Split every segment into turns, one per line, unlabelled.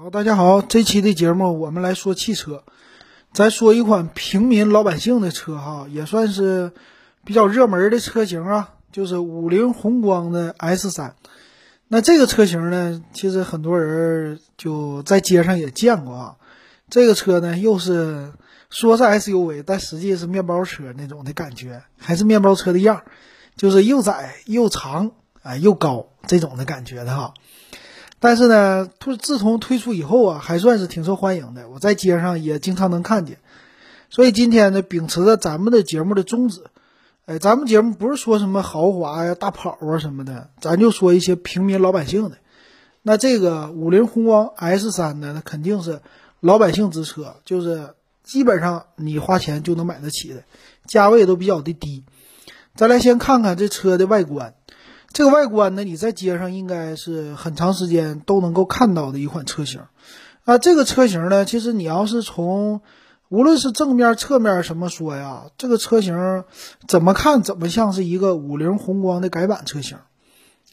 好，大家好，这期的节目我们来说汽车，咱说一款平民老百姓的车哈，也算是比较热门的车型啊，就是五菱宏光的 S 三。那这个车型呢，其实很多人就在街上也见过啊。这个车呢，又是说是 SUV，但实际是面包车那种的感觉，还是面包车的样儿，就是又窄又长啊，又高这种的感觉的哈。但是呢，推自从推出以后啊，还算是挺受欢迎的。我在街上也经常能看见。所以今天呢，秉持着咱们的节目的宗旨，哎，咱们节目不是说什么豪华呀、大跑啊什么的，咱就说一些平民老百姓的。那这个五菱宏光 S 三呢，那肯定是老百姓之车，就是基本上你花钱就能买得起的，价位都比较的低。咱来先看看这车的外观。这个外观呢，你在街上应该是很长时间都能够看到的一款车型，啊，这个车型呢，其实你要是从无论是正面、侧面什么说呀，这个车型怎么看怎么像是一个五菱宏光的改版车型，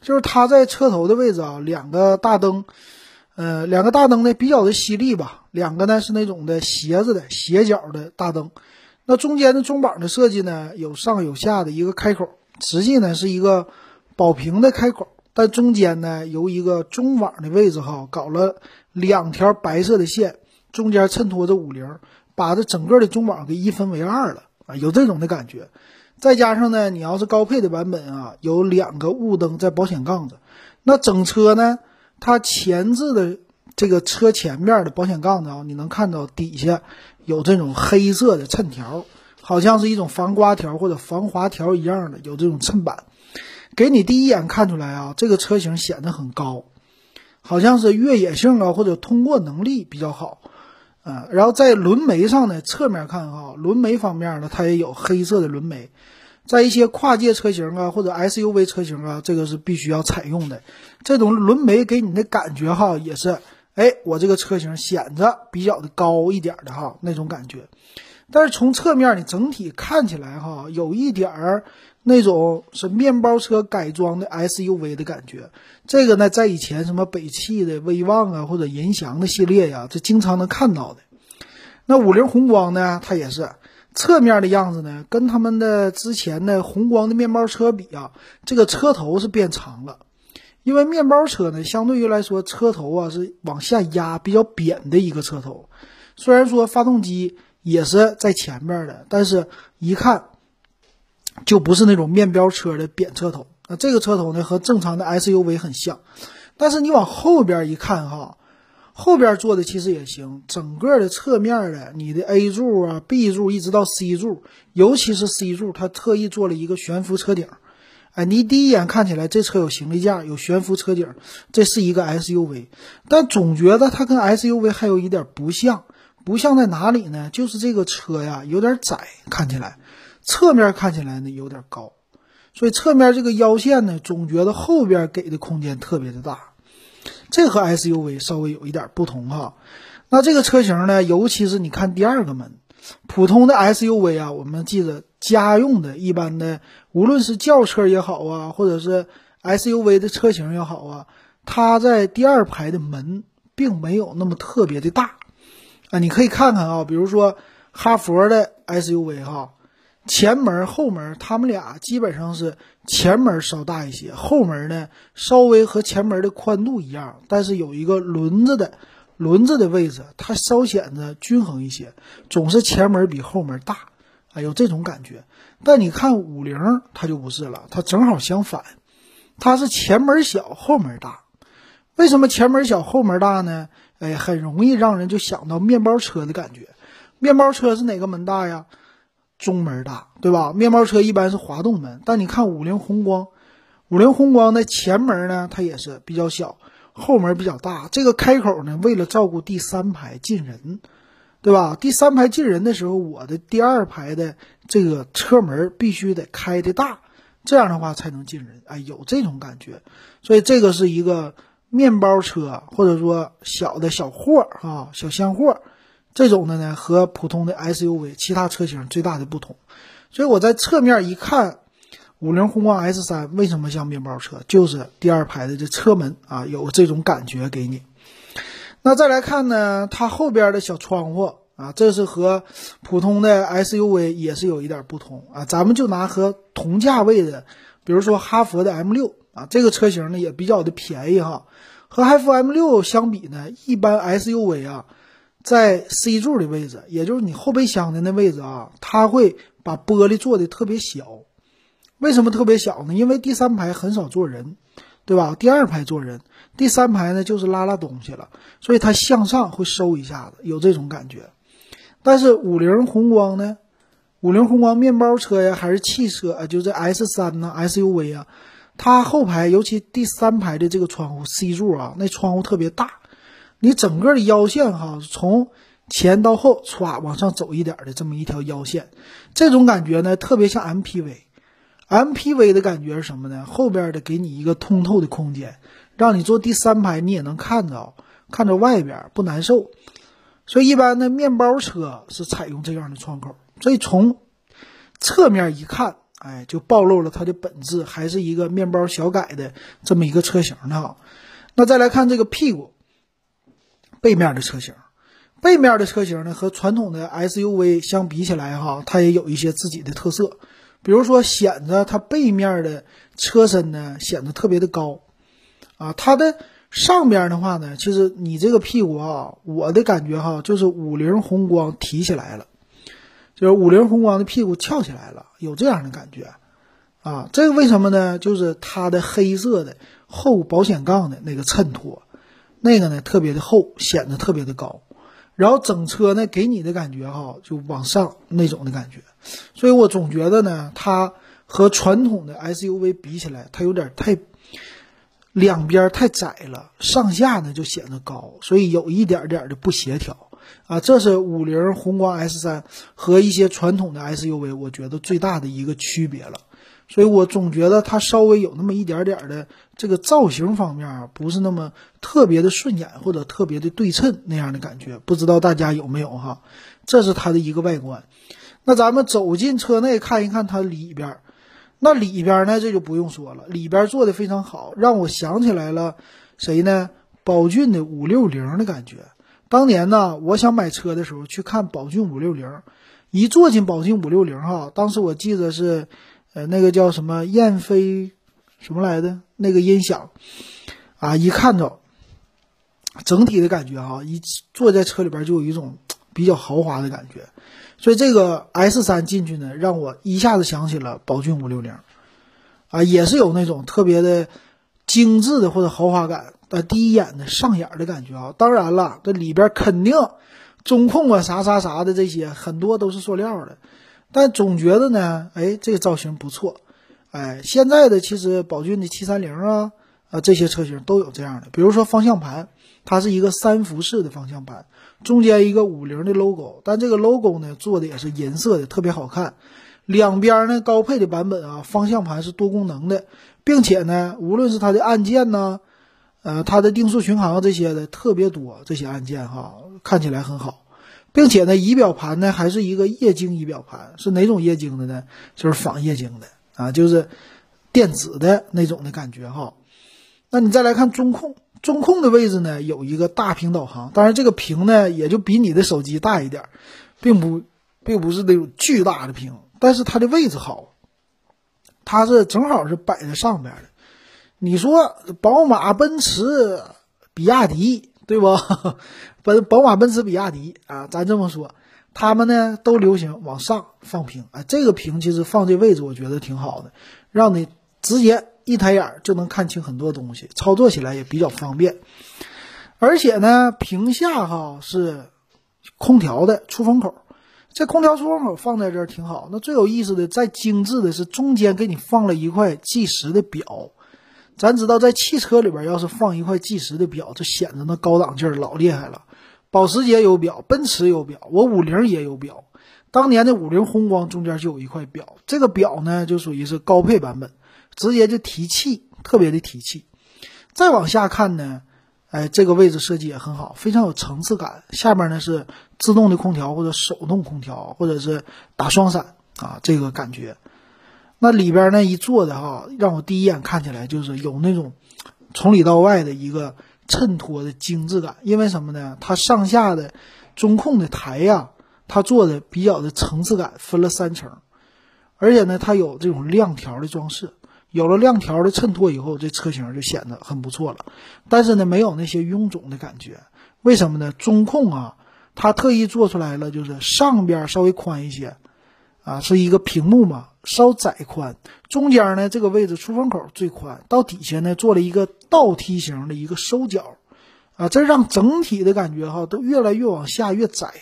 就是它在车头的位置啊，两个大灯，呃，两个大灯呢比较的犀利吧，两个呢是那种的斜着的斜角的大灯，那中间的中网的设计呢有上有下的一个开口，实际呢是一个。保平的开口，但中间呢由一个中网的位置哈，搞了两条白色的线，中间衬托着五菱，把这整个的中网给一分为二了啊，有这种的感觉。再加上呢，你要是高配的版本啊，有两个雾灯在保险杠子，那整车呢，它前置的这个车前面的保险杠子啊，你能看到底下有这种黑色的衬条，好像是一种防刮条或者防滑条一样的，有这种衬板。给你第一眼看出来啊，这个车型显得很高，好像是越野性啊，或者通过能力比较好，啊，然后在轮眉上呢，侧面看哈，轮眉方面呢，它也有黑色的轮眉，在一些跨界车型啊或者 SUV 车型啊，这个是必须要采用的。这种轮眉给你的感觉哈，也是，哎，我这个车型显得比较的高一点的哈那种感觉。但是从侧面你整体看起来哈，有一点儿。那种是面包车改装的 SUV 的感觉，这个呢，在以前什么北汽的威旺啊，或者银翔的系列呀，这经常能看到的。那五菱宏光呢，它也是侧面的样子呢，跟他们的之前的宏光的面包车比啊，这个车头是变长了。因为面包车呢，相对于来说，车头啊是往下压，比较扁的一个车头。虽然说发动机也是在前面的，但是一看。就不是那种面标车的扁车头，那这个车头呢和正常的 SUV 很像，但是你往后边一看哈，后边坐的其实也行，整个的侧面的你的 A 柱啊、B 柱一直到 C 柱，尤其是 C 柱，它特意做了一个悬浮车顶，哎，你第一眼看起来这车有行李架、有悬浮车顶，这是一个 SUV，但总觉得它跟 SUV 还有一点不像，不像在哪里呢？就是这个车呀有点窄，看起来。侧面看起来呢有点高，所以侧面这个腰线呢，总觉得后边给的空间特别的大，这和 SUV 稍微有一点不同哈。那这个车型呢，尤其是你看第二个门，普通的 SUV 啊，我们记着家用的一般的，无论是轿车也好啊，或者是 SUV 的车型也好啊，它在第二排的门并没有那么特别的大啊。你可以看看啊，比如说哈佛的 SUV 哈。前门、后门，他们俩基本上是前门稍大一些，后门呢稍微和前门的宽度一样，但是有一个轮子的轮子的位置，它稍显得均衡一些，总是前门比后门大，啊，有这种感觉。但你看五菱，它就不是了，它正好相反，它是前门小，后门大。为什么前门小，后门大呢？哎，很容易让人就想到面包车的感觉。面包车是哪个门大呀？中门大，对吧？面包车一般是滑动门，但你看五菱宏光，五菱宏光的前门呢，它也是比较小，后门比较大。这个开口呢，为了照顾第三排进人，对吧？第三排进人的时候，我的第二排的这个车门必须得开的大，这样的话才能进人。哎，有这种感觉，所以这个是一个面包车，或者说小的小货啊，小箱货。这种的呢，和普通的 SUV 其他车型最大的不同，所以我在侧面一看，五菱宏光 S 三为什么像面包车，就是第二排的这车门啊，有这种感觉给你。那再来看呢，它后边的小窗户啊，这是和普通的 SUV 也是有一点不同啊。咱们就拿和同价位的，比如说哈弗的 M 六啊，这个车型呢也比较的便宜哈。和哈弗 M 六相比呢，一般 SUV 啊，在 C 柱的位置，也就是你后备箱的那位置啊，它会把玻璃做的特别小。为什么特别小呢？因为第三排很少坐人，对吧？第二排坐人，第三排呢就是拉拉东西了，所以它向上会收一下子，有这种感觉。但是五菱宏光呢，五菱宏光面包车呀，还是汽车啊，就这 S 三呢 SUV 啊。它后排，尤其第三排的这个窗户 C 柱啊，那窗户特别大，你整个的腰线哈，从前到后歘往上走一点的这么一条腰线，这种感觉呢，特别像 MPV，MPV 的感觉是什么呢？后边的给你一个通透的空间，让你坐第三排你也能看着，看着外边不难受。所以一般的面包车是采用这样的窗口，所以从侧面一看。哎，就暴露了它的本质，还是一个面包小改的这么一个车型的哈。那再来看这个屁股背面的车型，背面的车型呢和传统的 SUV 相比起来哈，它也有一些自己的特色，比如说显得它背面的车身呢显得特别的高啊。它的上边的话呢，其实你这个屁股啊，我的感觉哈，就是五菱宏光提起来了。就是五菱宏光的屁股翘起来了，有这样的感觉，啊，这个为什么呢？就是它的黑色的后保险杠的那个衬托，那个呢特别的厚，显得特别的高，然后整车呢给你的感觉哈，就往上那种的感觉，所以我总觉得呢，它和传统的 SUV 比起来，它有点太两边太窄了，上下呢就显得高，所以有一点点的不协调。啊，这是五菱宏光 S 三和一些传统的 SUV，我觉得最大的一个区别了。所以我总觉得它稍微有那么一点点的这个造型方面啊，不是那么特别的顺眼或者特别的对称那样的感觉。不知道大家有没有哈？这是它的一个外观。那咱们走进车内看一看它里边，那里边呢这就不用说了，里边做的非常好，让我想起来了谁呢？宝骏的五六零的感觉。当年呢，我想买车的时候去看宝骏五六零，一坐进宝骏五六零哈，当时我记得是，呃，那个叫什么燕飞，什么来的？那个音响，啊，一看着，整体的感觉哈，一坐在车里边就有一种比较豪华的感觉，所以这个 S 三进去呢，让我一下子想起了宝骏五六零，啊，也是有那种特别的精致的或者豪华感。呃，第一眼的上眼的感觉啊，当然了，这里边肯定中控啊啥啥啥的这些很多都是塑料的，但总觉得呢，哎，这个造型不错，哎，现在的其实宝骏的七三零啊啊这些车型都有这样的，比如说方向盘，它是一个三辐式的方向盘，中间一个五菱的 logo，但这个 logo 呢做的也是银色的，特别好看，两边呢高配的版本啊，方向盘是多功能的，并且呢，无论是它的按键呢。呃，它的定速巡航这些的特别多，这些按键哈看起来很好，并且呢，仪表盘呢还是一个液晶仪表盘，是哪种液晶的呢？就是仿液晶的啊，就是电子的那种的感觉哈。那你再来看中控，中控的位置呢有一个大屏导航，当然这个屏呢也就比你的手机大一点，并不并不是那种巨大的屏，但是它的位置好，它是正好是摆在上边的。你说宝马、奔驰、比亚迪，对不？奔宝马、奔驰、比亚迪啊，咱这么说，他们呢都流行往上放屏。哎，这个屏其实放这位置，我觉得挺好的，让你直接一抬眼就能看清很多东西，操作起来也比较方便。而且呢，屏下哈是空调的出风口，这空调出风口放在这儿挺好。那最有意思的、再精致的是中间给你放了一块计时的表。咱知道，在汽车里边，要是放一块计时的表，这显得那高档劲儿老厉害了。保时捷有表，奔驰有表，我五菱也有表。当年的五菱宏光中间就有一块表，这个表呢就属于是高配版本，直接就提气，特别的提气。再往下看呢，哎，这个位置设计也很好，非常有层次感。下面呢是自动的空调或者手动空调，或者是打双闪啊，这个感觉。那里边呢一坐的哈，让我第一眼看起来就是有那种从里到外的一个衬托的精致感。因为什么呢？它上下的中控的台呀，它做的比较的层次感，分了三层，而且呢，它有这种亮条的装饰。有了亮条的衬托以后，这车型就显得很不错了。但是呢，没有那些臃肿的感觉。为什么呢？中控啊，它特意做出来了，就是上边稍微宽一些，啊，是一个屏幕嘛，稍窄宽。中间呢，这个位置出风口最宽，到底下呢做了一个倒梯形的一个收角，啊，这让整体的感觉哈都越来越往下越窄，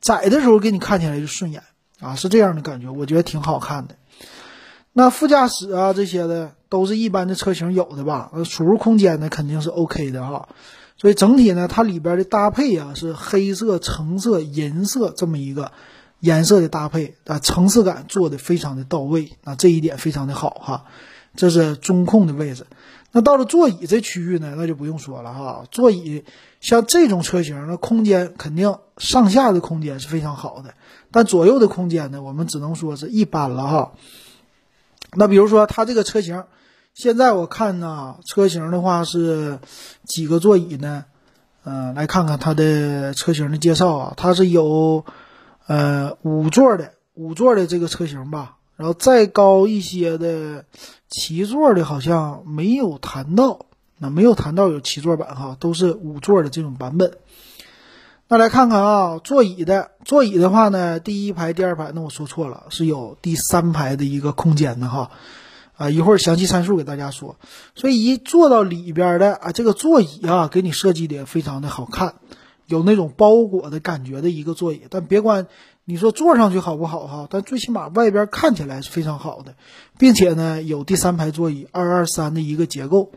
窄的时候给你看起来就顺眼啊，是这样的感觉，我觉得挺好看的。那副驾驶啊这些的都是一般的车型有的吧？呃，储物空间呢肯定是 OK 的哈。所以整体呢，它里边的搭配啊是黑色、橙色、银色这么一个颜色的搭配啊，层次感做的非常的到位啊，这一点非常的好哈。这是中控的位置。那到了座椅这区域呢，那就不用说了哈。座椅像这种车型，那空间肯定上下的空间是非常好的，但左右的空间呢，我们只能说是一般了哈。那比如说它这个车型，现在我看呢，车型的话是几个座椅呢？嗯，来看看它的车型的介绍啊，它是有呃五座的五座的这个车型吧，然后再高一些的七座的，好像没有谈到，那没有谈到有七座版哈，都是五座的这种版本。那来看看啊，座椅的座椅的话呢，第一排、第二排，那我说错了，是有第三排的一个空间的哈，啊，一会儿详细参数给大家说。所以一坐到里边的啊，这个座椅啊，给你设计的非常的好看，有那种包裹的感觉的一个座椅。但别管你说坐上去好不好哈，但最起码外边看起来是非常好的，并且呢，有第三排座椅二二三的一个结构，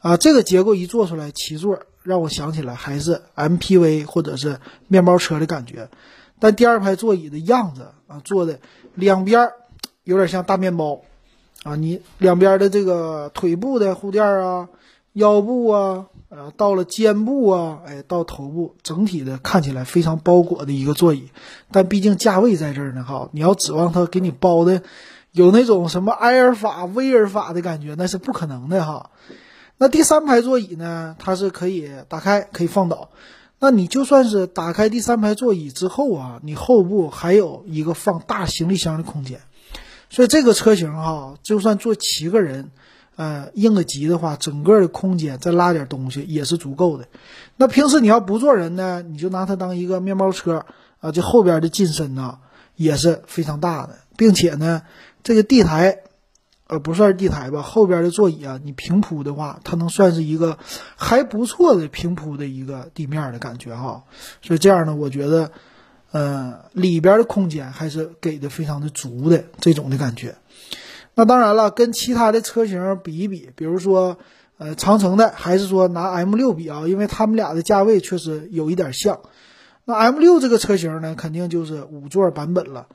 啊，这个结构一做出来七座。让我想起来还是 MPV 或者是面包车的感觉，但第二排座椅的样子啊，坐的两边有点像大面包啊，你两边的这个腿部的护垫啊、腰部啊，呃，到了肩部啊，哎，到头部，整体的看起来非常包裹的一个座椅。但毕竟价位在这儿呢，哈，你要指望它给你包的有那种什么埃尔法、威尔法的感觉，那是不可能的哈。那第三排座椅呢？它是可以打开，可以放倒。那你就算是打开第三排座椅之后啊，你后部还有一个放大行李箱的空间。所以这个车型哈，就算坐七个人，呃，应个急的话，整个的空间再拉点东西也是足够的。那平时你要不坐人呢，你就拿它当一个面包车啊，这后边的进深呢也是非常大的，并且呢，这个地台。呃，不算是地台吧，后边的座椅啊，你平铺的话，它能算是一个还不错的平铺的一个地面的感觉哈。所以这样呢，我觉得，呃，里边的空间还是给的非常的足的这种的感觉。那当然了，跟其他的车型比一比，比如说，呃，长城的，还是说拿 M 六比啊，因为他们俩的价位确实有一点像。那 M 六这个车型呢，肯定就是五座版本了。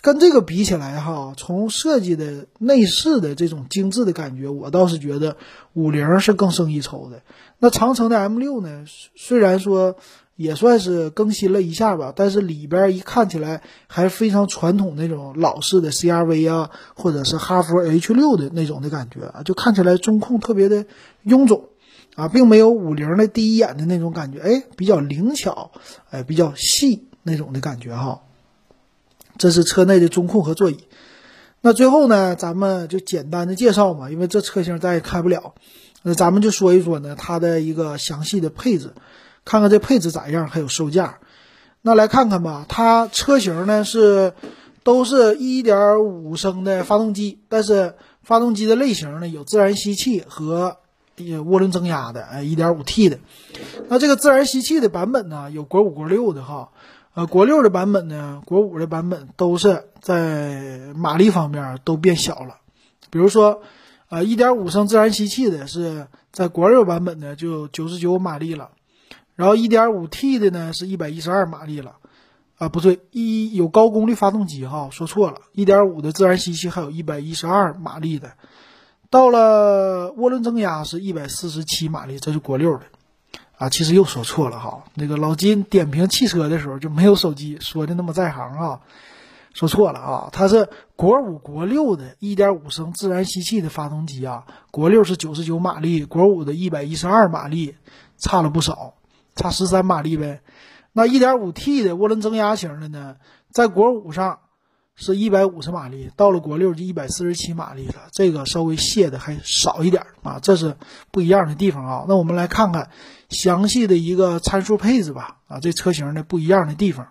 跟这个比起来，哈，从设计的内饰的这种精致的感觉，我倒是觉得五菱是更胜一筹的。那长城的 M 六呢，虽然说也算是更新了一下吧，但是里边一看起来还非常传统那种老式的 CRV 啊，或者是哈弗 H 六的那种的感觉啊，就看起来中控特别的臃肿啊，并没有五菱的第一眼的那种感觉，哎，比较灵巧，哎，比较细那种的感觉哈。这是车内的中控和座椅，那最后呢，咱们就简单的介绍嘛，因为这车型咱也开不了，那咱们就说一说呢，它的一个详细的配置，看看这配置咋样，还有售价。那来看看吧，它车型呢是都是一点五升的发动机，但是发动机的类型呢有自然吸气和涡轮增压的，哎，一点五 T 的。那这个自然吸气的版本呢，有国五、国六的哈。呃，国六的版本呢，国五的版本都是在马力方面都变小了。比如说，呃，一点五升自然吸气的是在国六版本呢就九十九马力了，然后一点五 T 的呢是一百一十二马力了。啊，不对，一有高功率发动机哈，说错了，一点五的自然吸气还有一百一十二马力的。到了涡轮增压是一百四十七马力，这是国六的。啊，其实又说错了哈。那个老金点评汽车的时候就没有手机说的那么在行啊，说错了啊。它是国五、国六的1.5升自然吸气的发动机啊，国六是99马力，国五的112马力，差了不少，差十三马力呗。那 1.5T 的涡轮增压型的呢，在国五上是一百五十马力，到了国六就一百四十七马力了，这个稍微泄的还少一点啊，这是不一样的地方啊。那我们来看看详细的一个参数配置吧，啊，这车型的不一样的地方。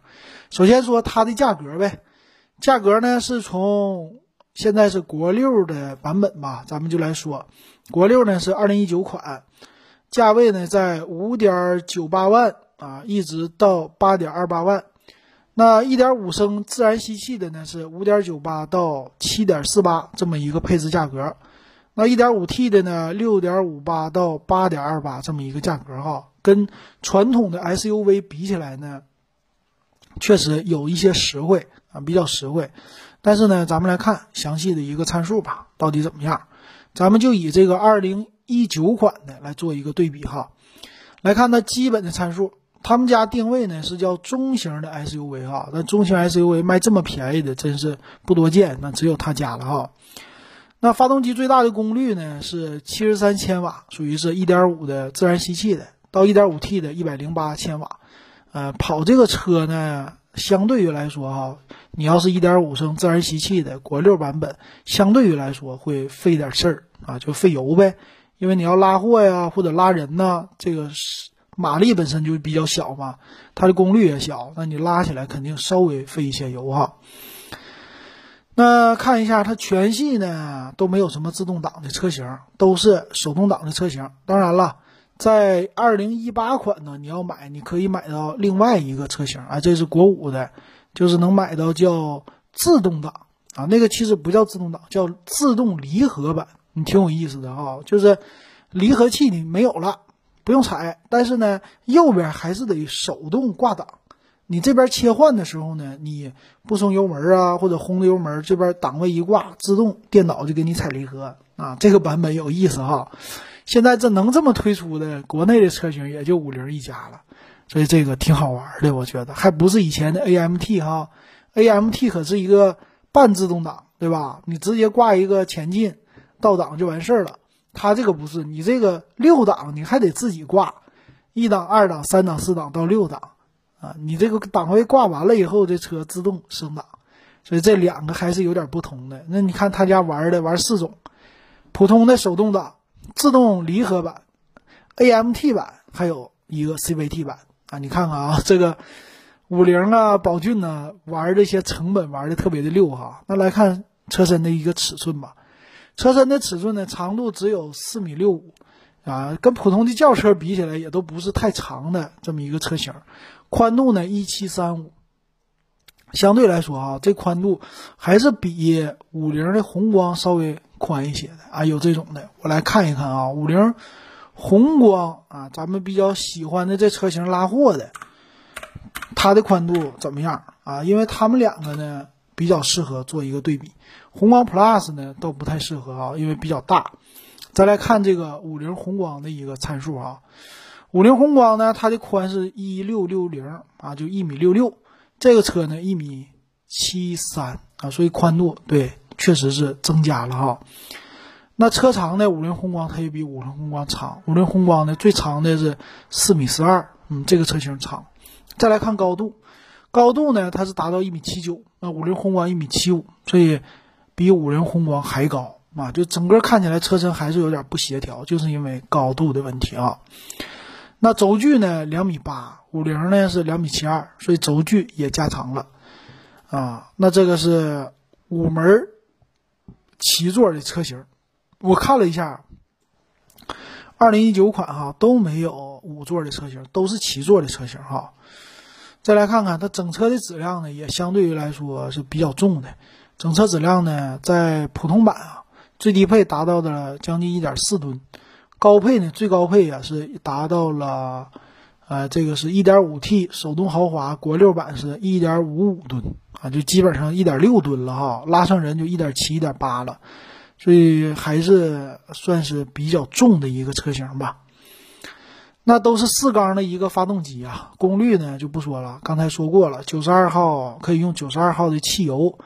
首先说它的价格呗，价格呢是从现在是国六的版本吧，咱们就来说，国六呢是二零一九款，价位呢在五点九八万啊，一直到八点二八万。那一点五升自然吸气的呢是五点九八到七点四八这么一个配置价格，那一点五 T 的呢六点五八到八点二八这么一个价格哈，跟传统的 SUV 比起来呢。确实有一些实惠啊，比较实惠。但是呢，咱们来看详细的一个参数吧，到底怎么样？咱们就以这个二零一九款的来做一个对比哈。来看它基本的参数，他们家定位呢是叫中型的 SUV 哈。那中型 SUV 卖这么便宜的真是不多见，那只有他家了哈。那发动机最大的功率呢是七十三千瓦，属于是一点五的自然吸气的，到一点五 T 的一百零八千瓦。呃，跑这个车呢，相对于来说哈，你要是一点五升自然吸气的国六版本，相对于来说会费点事儿啊，就费油呗。因为你要拉货呀，或者拉人呢，这个马力本身就比较小嘛，它的功率也小，那你拉起来肯定稍微费一些油哈。那看一下它全系呢都没有什么自动挡的车型，都是手动挡的车型。当然了。在二零一八款呢，你要买，你可以买到另外一个车型啊，这是国五的，就是能买到叫自动挡啊，那个其实不叫自动挡，叫自动离合版，你挺有意思的啊，就是离合器你没有了，不用踩，但是呢，右边还是得手动挂档，你这边切换的时候呢，你不松油门啊，或者轰的油门，这边档位一挂，自动电脑就给你踩离合啊，这个版本有意思哈。现在这能这么推出的国内的车型也就五菱一家了，所以这个挺好玩的，我觉得还不是以前的 AMT 哈，AMT 可是一个半自动挡，对吧？你直接挂一个前进倒档就完事儿了。它这个不是，你这个六档你还得自己挂，一档、二档、三档、四档到六档啊，你这个档位挂完了以后，这车自动升档，所以这两个还是有点不同的。那你看他家玩的玩四种，普通的手动挡。自动离合版、AMT 版，还有一个 CVT 版啊！你看看啊，这个五菱啊、宝骏呢，玩这些成本玩的特别的溜哈。那来看车身的一个尺寸吧，车身的尺寸呢，长度只有四米六五啊，跟普通的轿车比起来，也都不是太长的这么一个车型。宽度呢，一七三五，相对来说啊，这宽度还是比五菱的宏光稍微。宽一些的啊，有这种的，我来看一看啊。五菱宏光啊，咱们比较喜欢的这车型拉货的，它的宽度怎么样啊？因为他们两个呢比较适合做一个对比。宏光 Plus 呢都不太适合啊，因为比较大。再来看这个五菱宏光的一个参数啊，五菱宏光呢，它的宽是一六六零啊，就一米六六。这个车呢一米七三啊，所以宽度对。确实是增加了哈，那车长呢？五菱宏光它也比五菱宏光长。五菱宏光呢最长的是四米四二，嗯，这个车型长。再来看高度，高度呢它是达到一米七九，那五菱宏光一米七五，所以比五菱宏光还高啊！就整个看起来车身还是有点不协调，就是因为高度的问题啊。那轴距呢两米八，五菱呢是两米七二，所以轴距也加长了啊。那这个是五门。七座的车型，我看了一下，二零一九款哈都没有五座的车型，都是七座的车型哈。再来看看它整车的质量呢，也相对于来说是比较重的。整车质量呢，在普通版啊，最低配达到了将近一点四吨，高配呢最高配啊是达到了，呃，这个是一点五 T 手动豪华国六版是一点五五吨。啊，就基本上一点六吨了哈，拉上人就一点七、一点八了，所以还是算是比较重的一个车型吧。那都是四缸的一个发动机啊，功率呢就不说了，刚才说过了，九十二号可以用九十二号的汽油，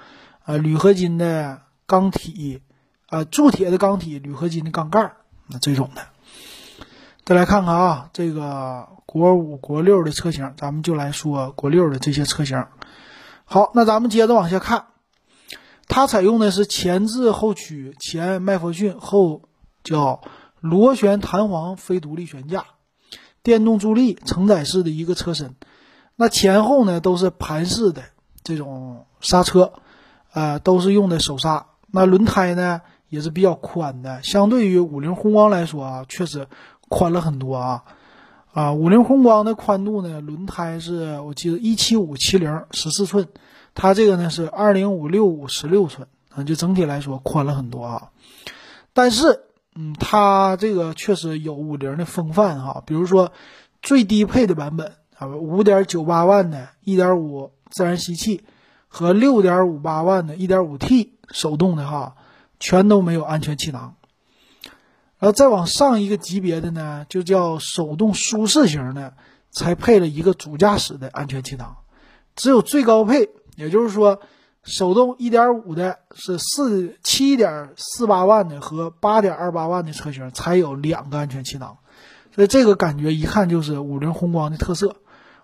啊，铝合金的钢体，啊，铸铁的钢体，铝合金的钢盖，那这种的。再来看看啊，这个国五、国六的车型，咱们就来说国六的这些车型。好，那咱们接着往下看，它采用的是前置后驱，前麦弗逊，后叫螺旋弹簧非独立悬架，电动助力，承载式的一个车身。那前后呢都是盘式的这种刹车，呃，都是用的手刹。那轮胎呢也是比较宽的，相对于五菱宏光来说啊，确实宽了很多啊。啊，五菱宏光的宽度呢，轮胎是我记得一七五七零十四寸，它这个呢是二零五六五十六寸啊，就整体来说宽了很多啊。但是，嗯，它这个确实有五菱的风范哈，比如说最低配的版本啊。五点九八万的1.5自然吸气和六点五八万的 1.5T 手动的哈，全都没有安全气囊。然后再往上一个级别的呢，就叫手动舒适型的，才配了一个主驾驶的安全气囊。只有最高配，也就是说，手动1.5的是四七点四八万的和八点二八万的车型才有两个安全气囊。所以这个感觉一看就是五菱宏光的特色。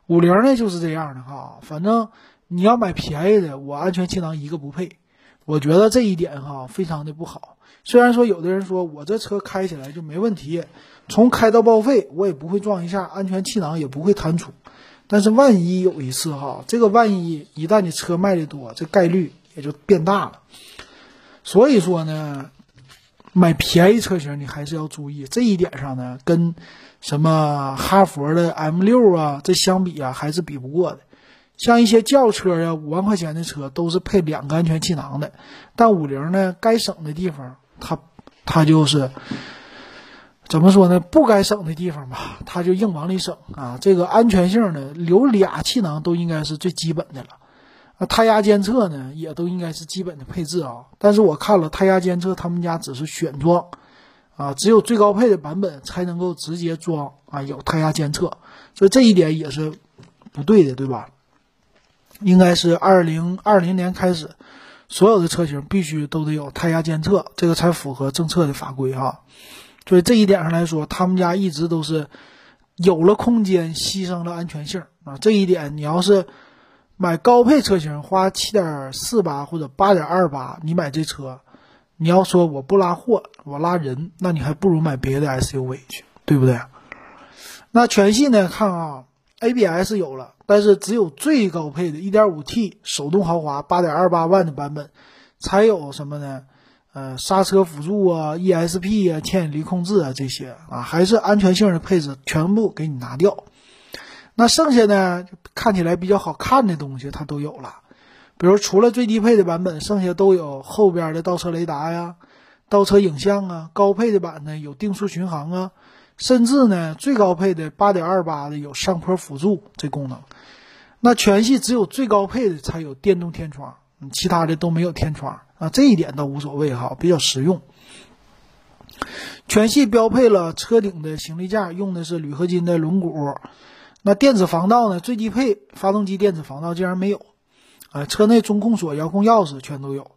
五菱呢就是这样的哈，反正你要买便宜的，我安全气囊一个不配，我觉得这一点哈非常的不好。虽然说有的人说我这车开起来就没问题，从开到报废我也不会撞一下，安全气囊也不会弹出，但是万一有一次哈，这个万一一旦你车卖的多，这概率也就变大了。所以说呢，买便宜车型你还是要注意这一点上呢，跟。什么哈佛的 M 六啊，这相比啊还是比不过的。像一些轿车呀，五万块钱的车都是配两个安全气囊的。但五菱呢，该省的地方，它它就是怎么说呢？不该省的地方吧，它就硬往里省啊。这个安全性呢，留俩气囊都应该是最基本的了。啊，胎压监测呢，也都应该是基本的配置啊。但是我看了胎压监测，他们家只是选装。啊，只有最高配的版本才能够直接装啊，有胎压监测，所以这一点也是不对的，对吧？应该是二零二零年开始，所有的车型必须都得有胎压监测，这个才符合政策的法规哈。所以这一点上来说，他们家一直都是有了空间，牺牲了安全性啊。这一点你要是买高配车型，花七点四八或者八点二八，你买这车。你要说我不拉货，我拉人，那你还不如买别的 SUV 去，对不对？那全系呢？看啊，ABS 有了，但是只有最高配的 1.5T 手动豪华8.28万的版本才有什么呢？呃，刹车辅助啊，ESP 啊，牵引力控制啊，这些啊，还是安全性的配置全部给你拿掉。那剩下呢，看起来比较好看的东西它都有了。比如除了最低配的版本，剩下都有后边的倒车雷达呀、倒车影像啊。高配的版呢有定速巡航啊，甚至呢最高配的八点二八的有上坡辅助这功能。那全系只有最高配的才有电动天窗，其他的都没有天窗啊。这一点倒无所谓哈，比较实用。全系标配了车顶的行李架，用的是铝合金的轮毂。那电子防盗呢？最低配发动机电子防盗竟然没有。啊，车内中控锁、遥控钥匙全都有，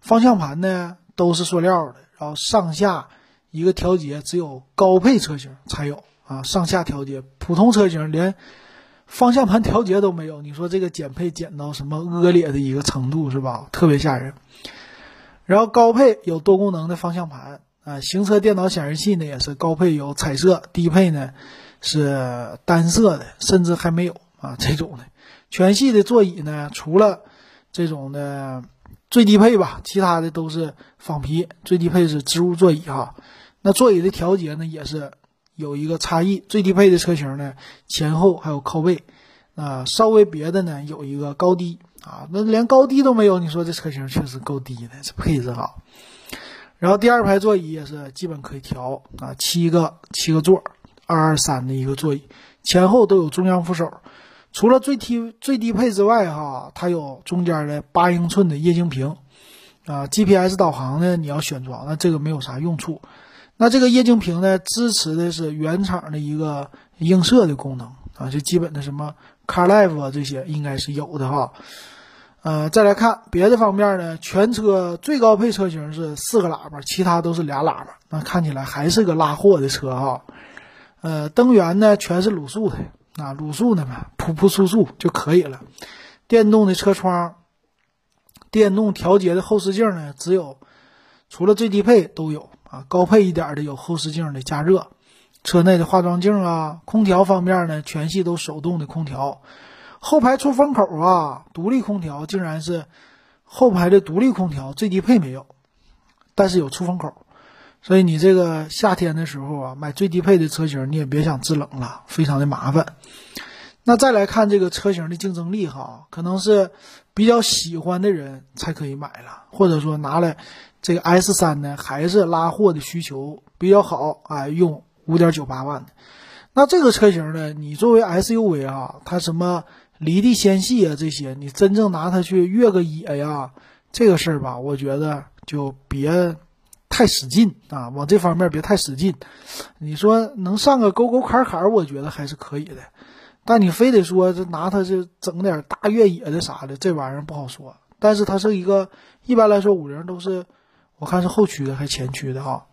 方向盘呢都是塑料的，然后上下一个调节只有高配车型才有啊，上下调节，普通车型连方向盘调节都没有，你说这个减配减到什么恶劣的一个程度是吧？特别吓人。然后高配有多功能的方向盘啊，行车电脑显示器呢也是高配有彩色，低配呢是单色的，甚至还没有啊这种的。全系的座椅呢，除了这种的最低配吧，其他的都是仿皮。最低配是织物座椅哈。那座椅的调节呢，也是有一个差异。最低配的车型呢，前后还有靠背，啊，稍微别的呢有一个高低啊。那连高低都没有，你说这车型确实够低的，这配置好。然后第二排座椅也是基本可以调啊，七个七个座，二二三的一个座椅，前后都有中央扶手。除了最低最低配之外，哈，它有中间的八英寸的液晶屏，啊，GPS 导航呢，你要选装，那这个没有啥用处。那这个液晶屏呢，支持的是原厂的一个映射的功能，啊，就基本的什么 CarLife 啊这些应该是有的哈。呃，再来看别的方面呢，全车最高配车型是四个喇叭，其他都是俩喇叭，那看起来还是个拉货的车哈。呃，灯源呢全是卤素的啊，卤素的嘛，噗噗簌簌就可以了。电动的车窗，电动调节的后视镜呢，只有除了最低配都有啊，高配一点的有后视镜的加热。车内的化妆镜啊，空调方面呢，全系都手动的空调。后排出风口啊，独立空调竟然是后排的独立空调，最低配没有，但是有出风口。所以你这个夏天的时候啊，买最低配的车型，你也别想制冷了，非常的麻烦。那再来看这个车型的竞争力哈，可能是比较喜欢的人才可以买了，或者说拿来这个 S 三呢，还是拉货的需求比较好啊，用五点九八万的。那这个车型呢，你作为 SUV 啊，它什么离地纤细啊这些，你真正拿它去越个野呀，这个事儿吧，我觉得就别。太使劲啊，往这方面别太使劲。你说能上个沟沟坎坎，我觉得还是可以的。但你非得说这拿它这整点大越野的啥的，这玩意儿不好说。但是它是一个一般来说五菱都是，我看是后驱的还是前驱的哈？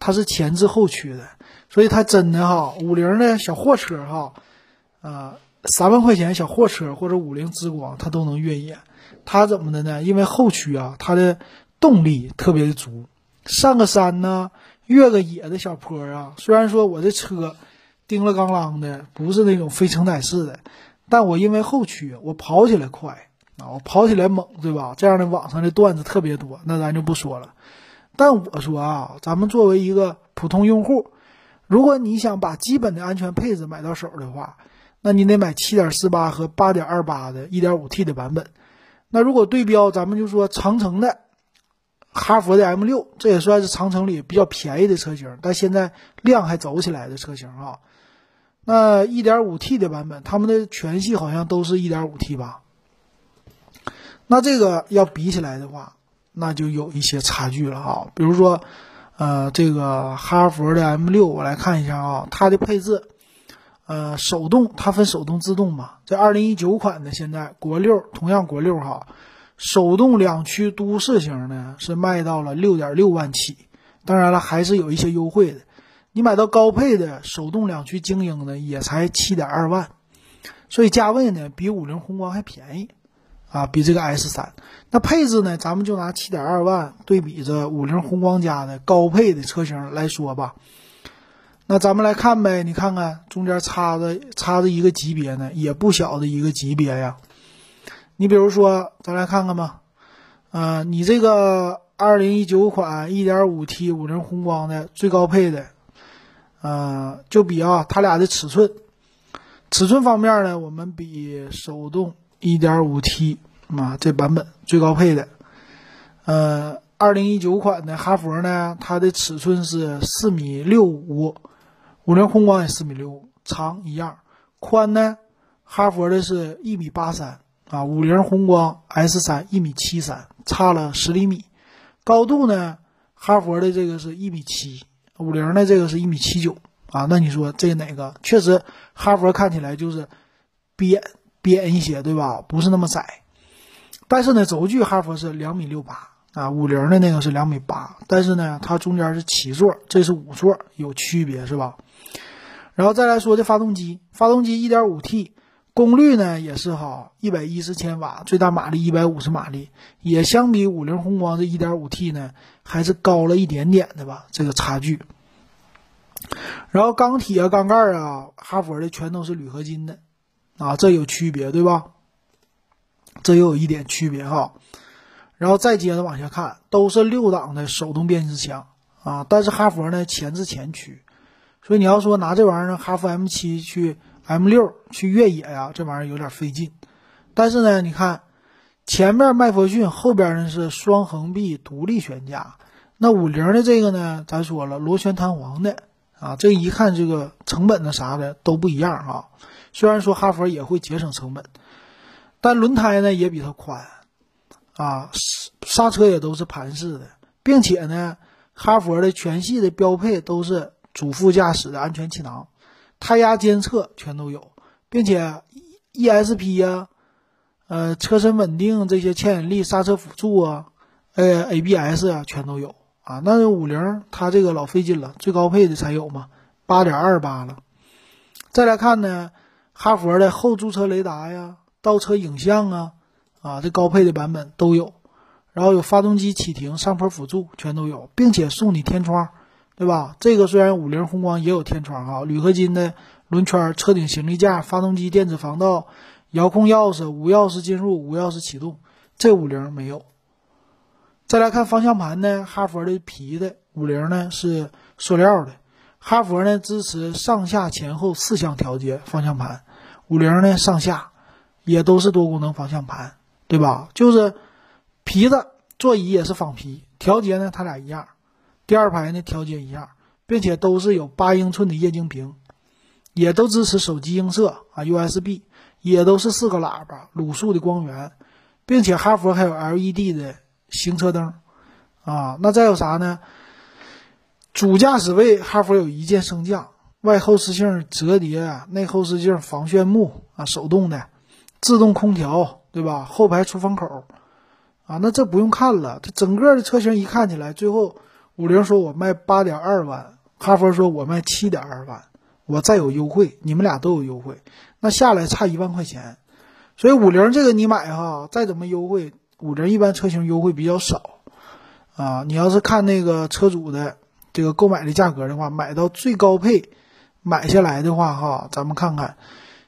它是前置后驱的，所以它真的哈五菱的小货车哈，啊三万块钱小货车或者五菱之光它都能越野。它怎么的呢？因为后驱啊，它的动力特别的足。上个山呢，越个野的小坡啊。虽然说我这车叮了当啷的，不是那种非承载式的，但我因为后驱，我跑起来快啊，我跑起来猛，对吧？这样的网上的段子特别多，那咱就不说了。但我说啊，咱们作为一个普通用户，如果你想把基本的安全配置买到手的话，那你得买7.48和8.28的 1.5T 的版本。那如果对标，咱们就说长城的。哈佛的 M 六，这也算是长城里比较便宜的车型，但现在量还走起来的车型啊。那 1.5T 的版本，他们的全系好像都是一点五 T 吧？那这个要比起来的话，那就有一些差距了啊。比如说，呃，这个哈佛的 M 六，我来看一下啊，它的配置，呃，手动，它分手动自动嘛。这2019款的现在国六，同样国六哈。手动两驱都市型呢是卖到了六点六万起，当然了还是有一些优惠的。你买到高配的手动两驱精英呢也才七点二万，所以价位呢比五菱宏光还便宜啊，比这个 S 三。那配置呢，咱们就拿七点二万对比着五菱宏光家的高配的车型来说吧。那咱们来看呗，你看看中间差着差着一个级别呢，也不小的一个级别呀。你比如说，咱来看看吧，呃，你这个二零一九款一点五 T 五菱宏光的最高配的，呃，就比啊，它俩的尺寸，尺寸方面呢，我们比手动一点五 T 啊这版本最高配的，呃，二零一九款的哈佛呢，它的尺寸是四米六五，五菱宏光也四米六五，长一样，宽呢，哈佛的是一米八三。啊，五菱宏光 S 三一米七三，差了十厘米。高度呢，哈佛的这个是一米七，五菱的这个是一米七九。啊，那你说这哪个？确实，哈佛看起来就是扁扁一些，对吧？不是那么窄。但是呢，轴距哈佛是两米六八啊，五菱的那个是两米八。但是呢，它中间是七座，这是五座，有区别是吧？然后再来说这发动机，发动机一点五 T。功率呢也是哈，一百一十千瓦，最大马力一百五十马力，也相比五菱宏光这一点五 T 呢，还是高了一点点的吧，这个差距。然后缸体啊、缸盖啊，哈佛的全都是铝合金的，啊，这有区别对吧？这又有一点区别哈。然后再接着往下看，都是六档的手动变速箱啊，但是哈佛呢前置前驱，所以你要说拿这玩意儿哈弗 M 七去。M 六去越野呀，这玩意儿有点费劲。但是呢，你看前面麦弗逊，后边呢是双横臂独立悬架。那五菱的这个呢，咱说了螺旋弹簧的啊，这一看这个成本呢啥的都不一样啊。虽然说哈佛也会节省成本，但轮胎呢也比它宽啊，刹车也都是盘式的，并且呢，哈佛的全系的标配都是主副驾驶的安全气囊。胎压监测全都有，并且 ESP 呀，呃，车身稳定这些牵引力、刹车辅助啊，呃，ABS 啊，全都有啊。那五菱它这个老费劲了，最高配的才有嘛，八点二八了。再来看呢，哈佛的后驻车雷达呀、倒车影像啊，啊，这高配的版本都有。然后有发动机启停、上坡辅助全都有，并且送你天窗，对吧？这个虽然五菱宏光也有天窗啊，铝合金的轮圈、车顶行李架、发动机电子防盗、遥控钥匙、无钥匙进入、无钥匙启动，这五菱没有。再来看方向盘呢，哈佛的皮的，五菱呢是塑料的。哈佛呢支持上下前后四项调节方向盘，五菱呢上下也都是多功能方向盘，对吧？就是皮子，座椅也是仿皮，调节呢它俩一样，第二排呢调节一样，并且都是有八英寸的液晶屏，也都支持手机映射啊 USB，也都是四个喇叭，卤素的光源，并且哈佛还有 LED 的行车灯啊。那再有啥呢？主驾驶位，哈弗有一键升降，外后视镜折叠，内后视镜防眩目啊，手动的，自动空调，对吧？后排出风口，啊，那这不用看了，这整个的车型一看起来，最后五菱说我卖八点二万，哈弗说我卖七点二万，我再有优惠，你们俩都有优惠，那下来差一万块钱，所以五菱这个你买哈，再怎么优惠，五菱一般车型优惠比较少，啊，你要是看那个车主的。这个购买的价格的话，买到最高配，买下来的话，哈，咱们看看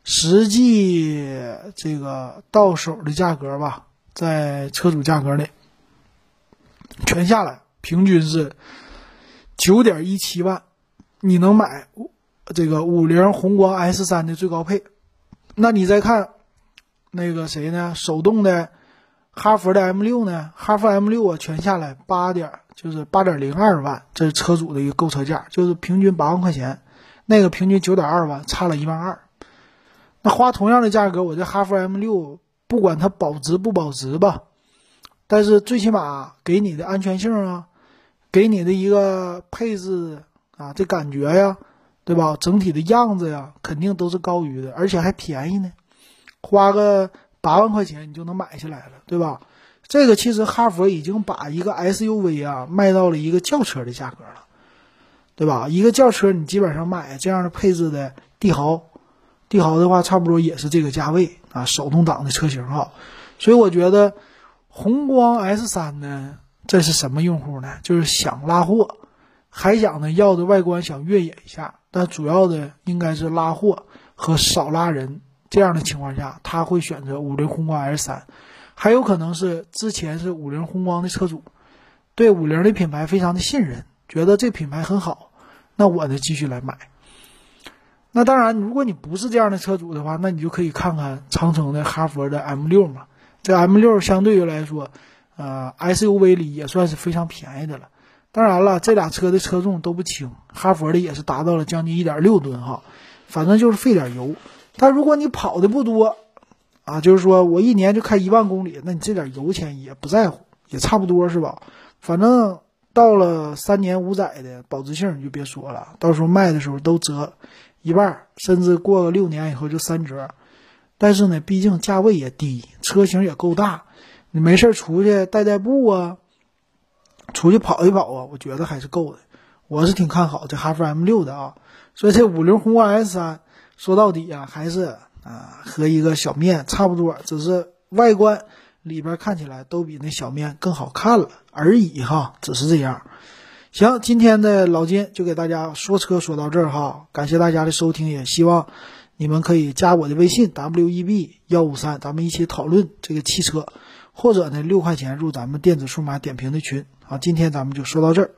实际这个到手的价格吧，在车主价格内，全下来平均是九点一七万，你能买这个五菱宏光 S 三的最高配，那你再看那个谁呢？手动的哈弗的 M 六呢？哈弗 M 六啊，全下来八点。就是八点零二万，这是车主的一个购车价，就是平均八万块钱，那个平均九点二万，差了一万二。那花同样的价格，我这哈弗 M 六，不管它保值不保值吧，但是最起码给你的安全性啊，给你的一个配置啊，这感觉呀，对吧？整体的样子呀，肯定都是高于的，而且还便宜呢，花个八万块钱你就能买下来了，对吧？这个其实哈佛已经把一个 SUV 啊卖到了一个轿车的价格了，对吧？一个轿车你基本上买这样的配置的帝豪，帝豪的话差不多也是这个价位啊，手动挡的车型哈。所以我觉得宏光 S 三呢，这是什么用户呢？就是想拉货，还想呢要的外观想越野一下，但主要的应该是拉货和少拉人这样的情况下，他会选择五菱宏光 S 三。还有可能是之前是五菱宏光的车主，对五菱的品牌非常的信任，觉得这品牌很好，那我呢继续来买。那当然，如果你不是这样的车主的话，那你就可以看看长城的哈佛的 M 六嘛。这 M 六相对于来说，呃，SUV 里也算是非常便宜的了。当然了，这俩车的车重都不轻，哈佛的也是达到了将近一点六吨哈，反正就是费点油。但如果你跑的不多，啊，就是说我一年就开一万公里，那你这点油钱也不在乎，也差不多是吧？反正到了三年五载的保值性你就别说了，到时候卖的时候都折一半，甚至过个六年以后就三折。但是呢，毕竟价位也低，车型也够大，你没事出去带带步啊，出去跑一跑啊，我觉得还是够的。我是挺看好这哈弗 M 六的啊，所以这五菱宏光 S 三说到底啊，还是。啊，和一个小面差不多，只是外观里边看起来都比那小面更好看了而已哈，只是这样。行，今天的老金就给大家说车说到这儿哈，感谢大家的收听，也希望你们可以加我的微信 w e b 幺五三，咱们一起讨论这个汽车，或者呢六块钱入咱们电子数码点评的群。好，今天咱们就说到这儿。